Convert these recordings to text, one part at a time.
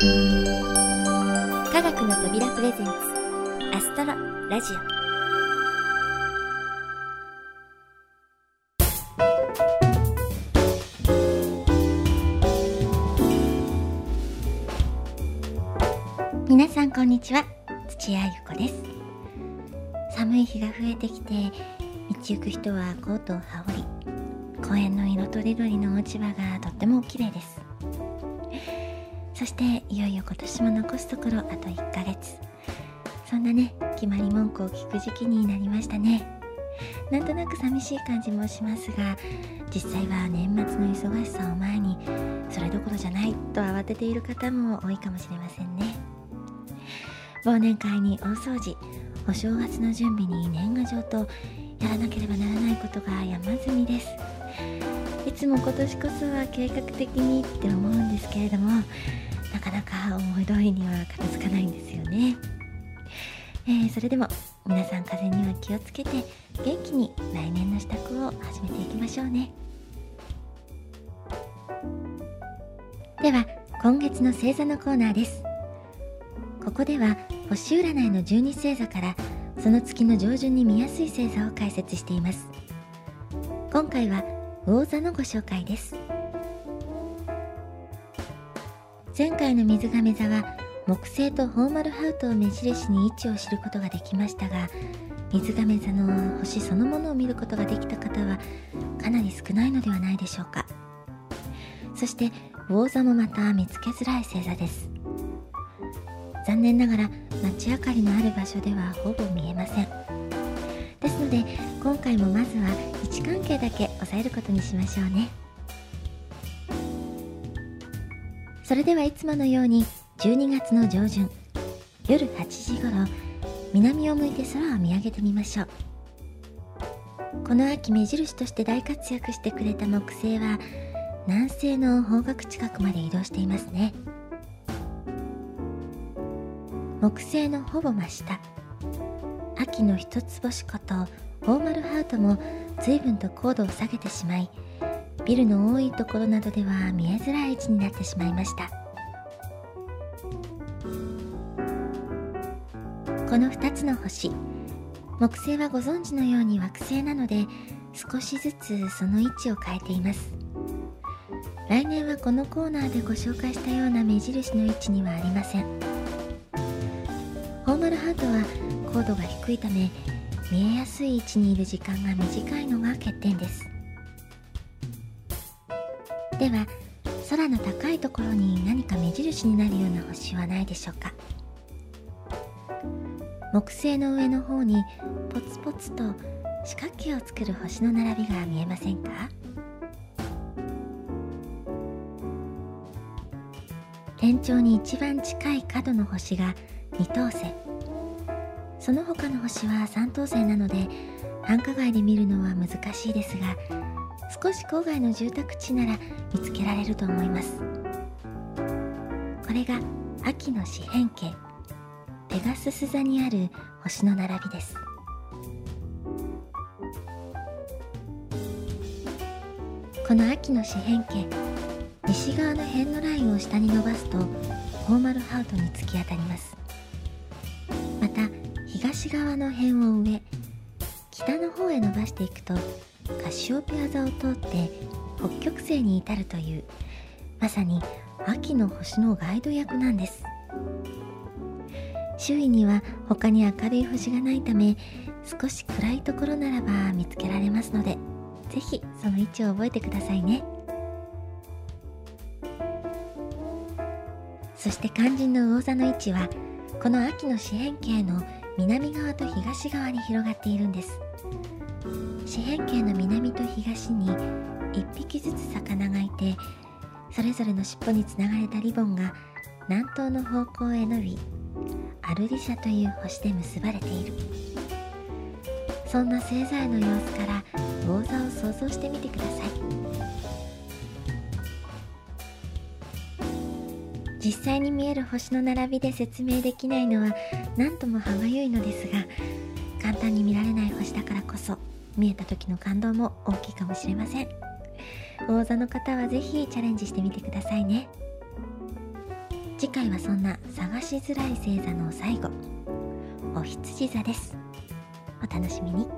科学の扉プレゼンツアストロラジオ。皆さんこんにちは。土屋ゆ子です。寒い日が増えてきて道行く人はコートを羽織り公園の色とりどりの落ち葉がとっても綺麗です。そしていよいよ今年も残すところあと1ヶ月。そんなね決まり文句を聞く時期になりましたね。なんとなく寂しい感じもしますが実際は年末の忙しさを前にそれどころじゃないと慌てている方も多いかもしれませんね。忘年会に大掃除お正月の準備に年賀状とやらなければならないことが山積みです。いつも今年こそは計画的にって思うんですけれどもなかなか思い通りには片付かないんですよね、えー、それでも皆さん風邪には気をつけて元気に来年の支度を始めていきましょうね。では今月の星座のコーナーです。ここでは星占いの12星座からその月の上旬に見やすい星座を解説しています。今回は魚座のご紹介です。前回の水亀座は木星とホーマルハウトを目印に位置を知ることができましたが水亀座の星そのものを見ることができた方はかなり少ないのではないでしょうか。そして魚座もまた見つけづらい星座です。残念ながら街明かりのある場所ではほぼ見えません。ですので今回もまずは位置関係だけ押さえることにしましょうね。それではいつものように12月の上旬夜8時頃南を向いて空を見上げてみましょう。この秋目印として大活躍してくれた木星は南西の方角近くまで移動していますね。木星のほぼ真下。秋の一つ星ことホーマルハウトも随分と高度を下げてしまいビルの多いところなどでは見えづらい位置になってしまいました。この2つの星木星はご存知のように惑星なので少しずつその位置を変えています。来年はこのコーナーでご紹介したような目印の位置にはありません。フォーマルハートは高度が低いため見えやすい位置にいる時間が短いのが欠点です。では空の高いところに何か目印になるような星はないでしょうか？木星の上の方にポツポツと四角形を作る星の並びが見えませんか？天頂に一番近い角の星が2等星。その他の星は3等星なので繁華街で見るのは難しいですが少し郊外の住宅地なら見つけられると思います。これが秋の四辺形ペガスス座にある星の並びです。この秋の四辺形西側の辺のラインを下に伸ばすとフォーマルハウトに突き当たります。また東側の辺を上北の方へ伸ばしていくとカシオペア座を通って北極星に至るというまさに秋の星のガイド役なんです。周囲には他に明るい星がないため少し暗いところならば見つけられますので是非その位置を覚えてくださいね。そして肝心の魚座の位置はこの秋の四辺形の南側と東側に広がっているんです。四辺形の南と東に1匹ずつ魚がいてそれぞれの尻尾につながれたリボンが南東の方向へ伸びアルリシャという星で結ばれている。そんな星座の様子から魚座を想像してみてください。実際に見える星の並びで説明できないのは何とも歯がゆいのですが単に見られない星だからこそ見えた時の感動も大きいかもしれません。魚座の方は是非チャレンジしてみてくださいね。次回はそんな探しづらい星座の最後お羊座です。お楽しみに。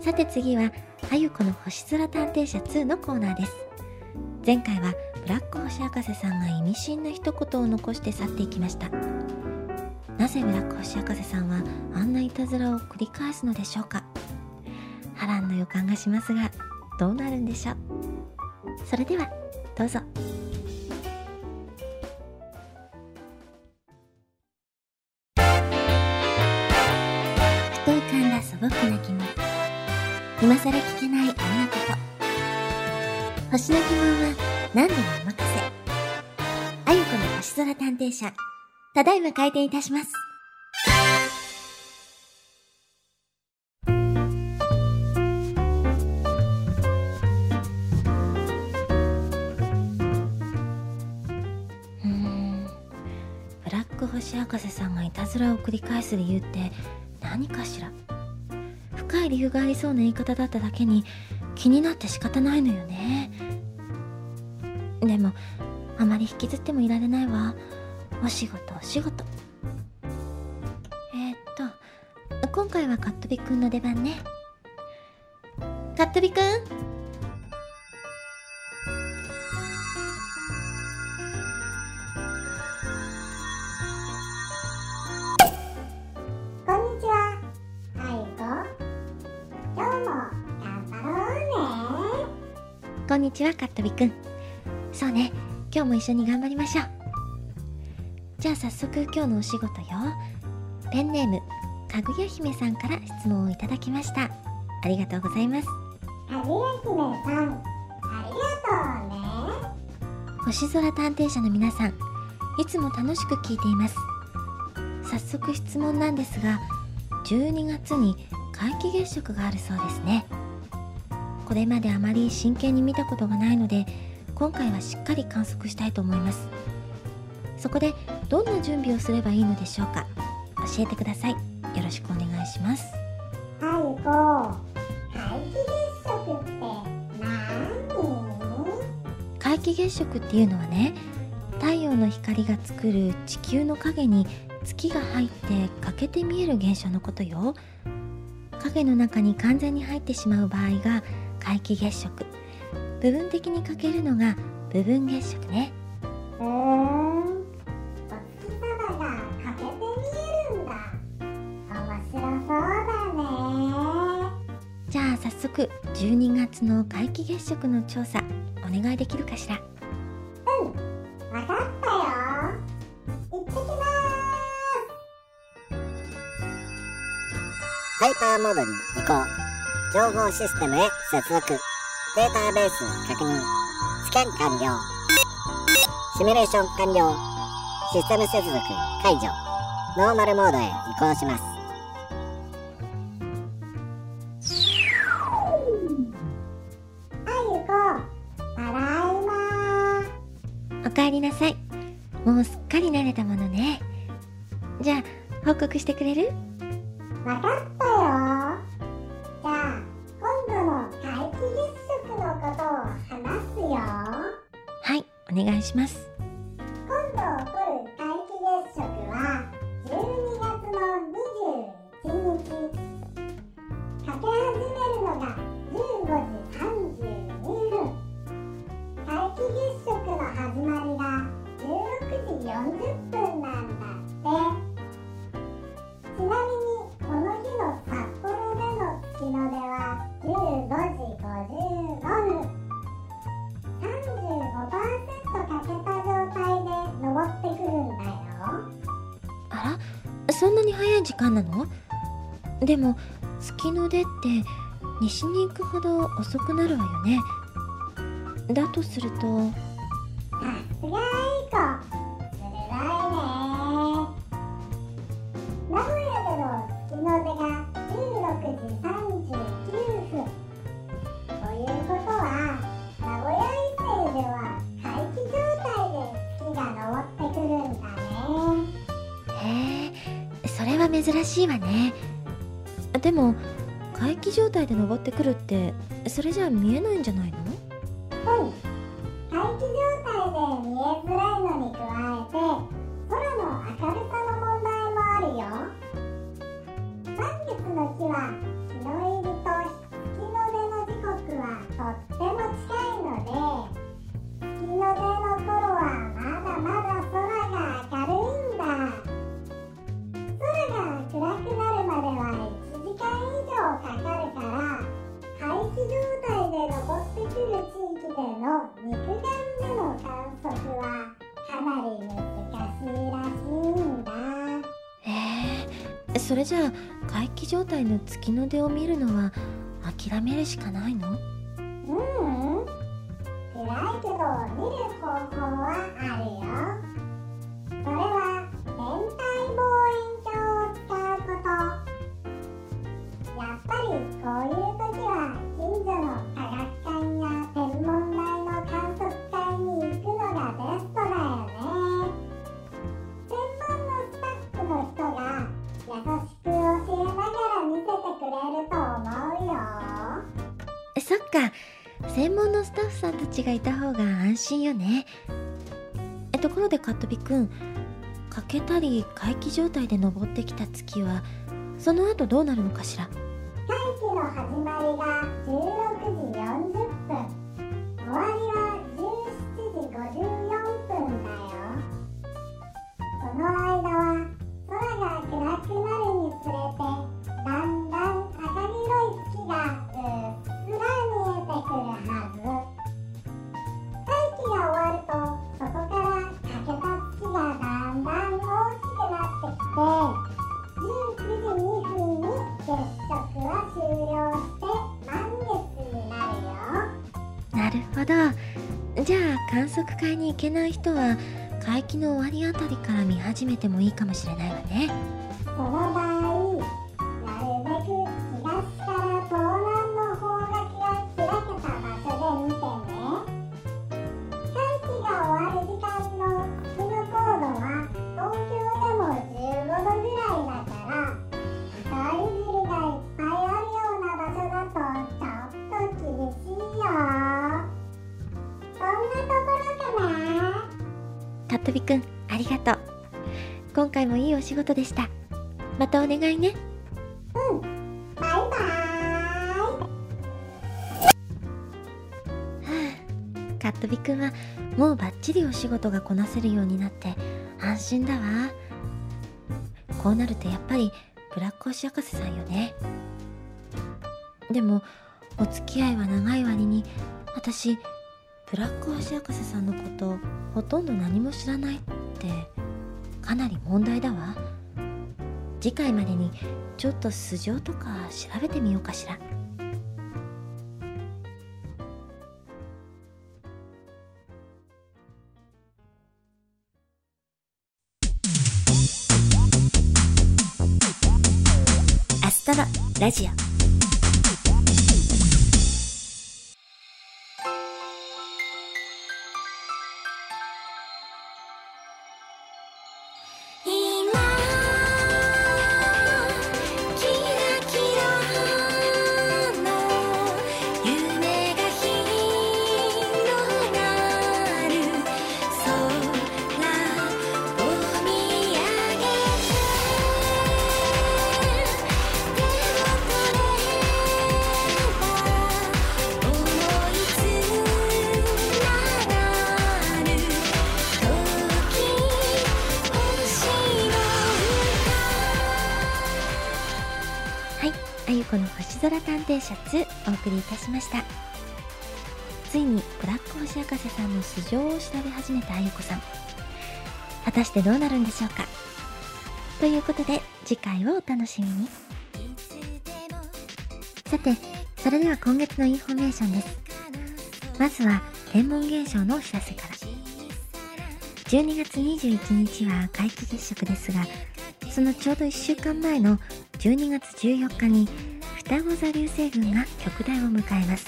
さて次はあゆこの星空探偵社2のコーナーです。前回はブラック星博士さんが意味深な一言を残して去っていきました。なぜブラック星博士さんはあんないたずらを繰り返すのでしょうか？波乱の予感がしますがどうなるんでしょう？それではどうぞ。ふと浮かんだ素朴な疑問。今更聞けないあんなこと星の疑問は何でもお任せ。あゆこの星空探偵社。ただいま開店いたします。ブラック星博士さんがいたずらを繰り返す理由って何かしら。深い理由がありそうな言い方だっただけに気になって仕方ないのよね。でもあまり引きずってもいられないわ。お仕事お仕事えー、っと今回はカットビくんの出番ねカットビくん？こんにちは。あゆこ。今日も頑張ろうね。こんにちはカットビくんそうね今日も一緒に頑張りましょうじゃあ早速今日のお仕事よ。ペンネームかぐや姫さんから質問をいただきました。ありがとうございます。かぐや姫さん、ありがとうね。星空探偵社の皆さんいつも楽しく聞いています。早速質問なんですが12月に皆既月食があるそうですね。これまであまり真剣に見たことがないので今回はしっかり観測したいと思いますそこでどんな準備をすればいいのでしょうか？教えてください。よろしくお願いします。あゆこ。皆既月食って何皆既月食っていうのはね太陽の光が作る地球の影に月が入って欠けて見える現象のことよ。影の中に完全に入ってしまう場合が皆既月食。部分的に欠けるのが部分月食ね。うーゃあ早速12月の皆既月食の調査お願いできるかしら？うん。わかったよ。行ってきます。ハイパーモードに移行。情報システムへ接続。データベース確認。スキャン完了。シミュレーション完了。システム接続解除。ノーマルモードへ移行します。おかえりなさいもうすっかり慣れたものねじゃあ報告してくれる？わかったよ。じゃあ、今度の皆既月食のことを話すよ。はいお願いします時間なの？でも月の出って西に行くほど遅くなるわよね。だとすると珍しいわね。でも怪奇状態で登ってくるってそれじゃ見えないんじゃないの？じゃあ皆既状態の月の出を見るのは諦めるしかないの？ううん。暗いけど見る方法はあるよ。それはそっか。専門のスタッフさんたちがいた方が安心よね。えところでカットビくん欠けたり怪奇状態で登ってきた月はその後どうなるのかしら？会期の始まりが16あ観測会に行けない人は会期の終わりあたりから見始めてもいいかもしれないわね。カットビくんありがとう。今回もいいお仕事でした。またお願いね。バイバーイ。カットビくんはもうバッチリお仕事がこなせるようになって安心だわ。こうなるとやっぱりブラック星博士さんよね。でもお付き合いは長い割に私ブラック星博士さんのことほとんど何も知らないってかなり問題だわ。次回までにちょっと素性とか調べてみようかしら。アストロラジオこの星空探偵シャツお送りいたしました。ついにブラック星博士さんの素性を調べ始めたあゆこさん。果たしてどうなるんでしょうか。ということで次回をお楽しみに。さてそれでは今月のインフォメーションです。まずは天文現象のお知らせから。12月21日は皆既月食ですがそのちょうど1週間前の12月14日に双子座流星群が極大を迎えます。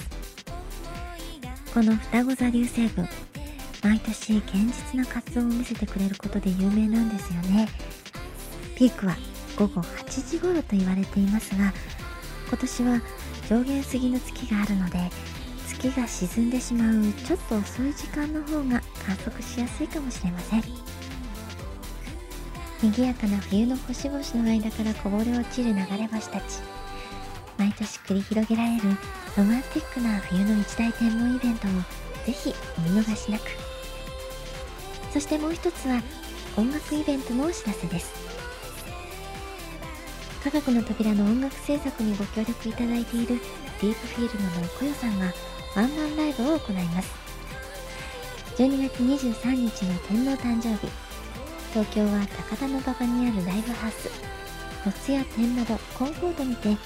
この双子座流星群毎年堅実な活動を見せてくれることで有名なんですよね。ピークは午後8時頃と言われていますが今年は上限過ぎの月があるので月が沈んでしまうちょっと遅い時間の方が観測しやすいかもしれません。賑やかな冬の星々の間からこぼれ落ちる流れ星たち。毎年繰り広げられるロマンティックな冬の一大天文イベントをぜひお見逃しなく。そしてもう一つは音楽イベントのお知らせです。科学の扉の音楽制作にご協力いただいているディープフィールドのこよさんがワンマンライブを行います。12月23日の天皇誕生日。東京は高田馬場にあるライブハウス。四谷天窓コンコードにて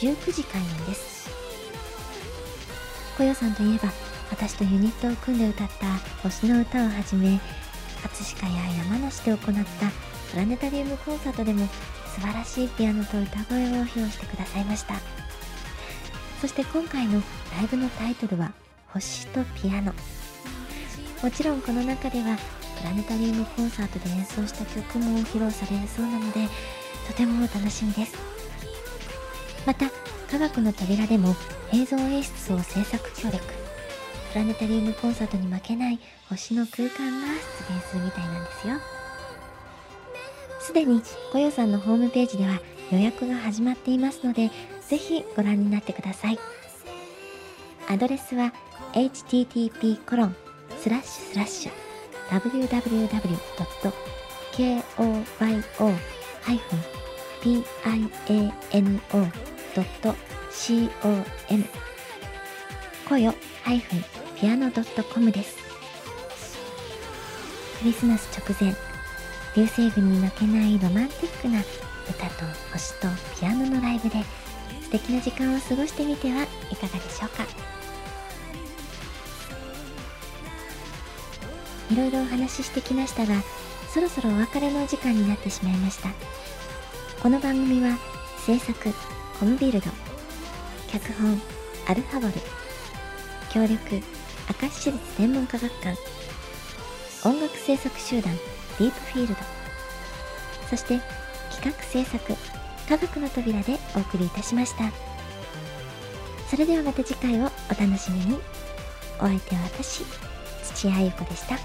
19時開演です。こよさんといえば私とユニットを組んで歌った星の歌をはじめ葛飾や山梨で行ったプラネタリウムコンサートでも素晴らしいピアノと歌声を披露してくださいました。そして今回のライブのタイトルは「星とピアノ」もちろんこの中ではプラネタリウムコンサートで演奏した曲も披露されるそうなのでとても楽しみです。また科学の扉でも映像演出を制作協力。プラネタリウムコンサートに負けない星の空間が出現するみたいなんですよ。すでにこよさんのホームページでは予約が始まっていますのでぜひご覧になってください。アドレスは http コロンスラッシュスラッシュ www.koyo-piano .com こよピアノ .com です。クリスマス直前流星群に負けないロマンティックな歌と星とピアノのライブで素敵な時間を過ごしてみてはいかがでしょうか。いろいろお話ししてきましたがそろそろお別れのお時間になってしまいました。この番組は制作コムビルド。脚本アルファボル。協力明石市立天文科学館。音楽制作集団ディープフィールド。そして企画制作科学の扉でお送りいたしました。それではまた次回をお楽しみに。お相手は私土屋ゆ子でした。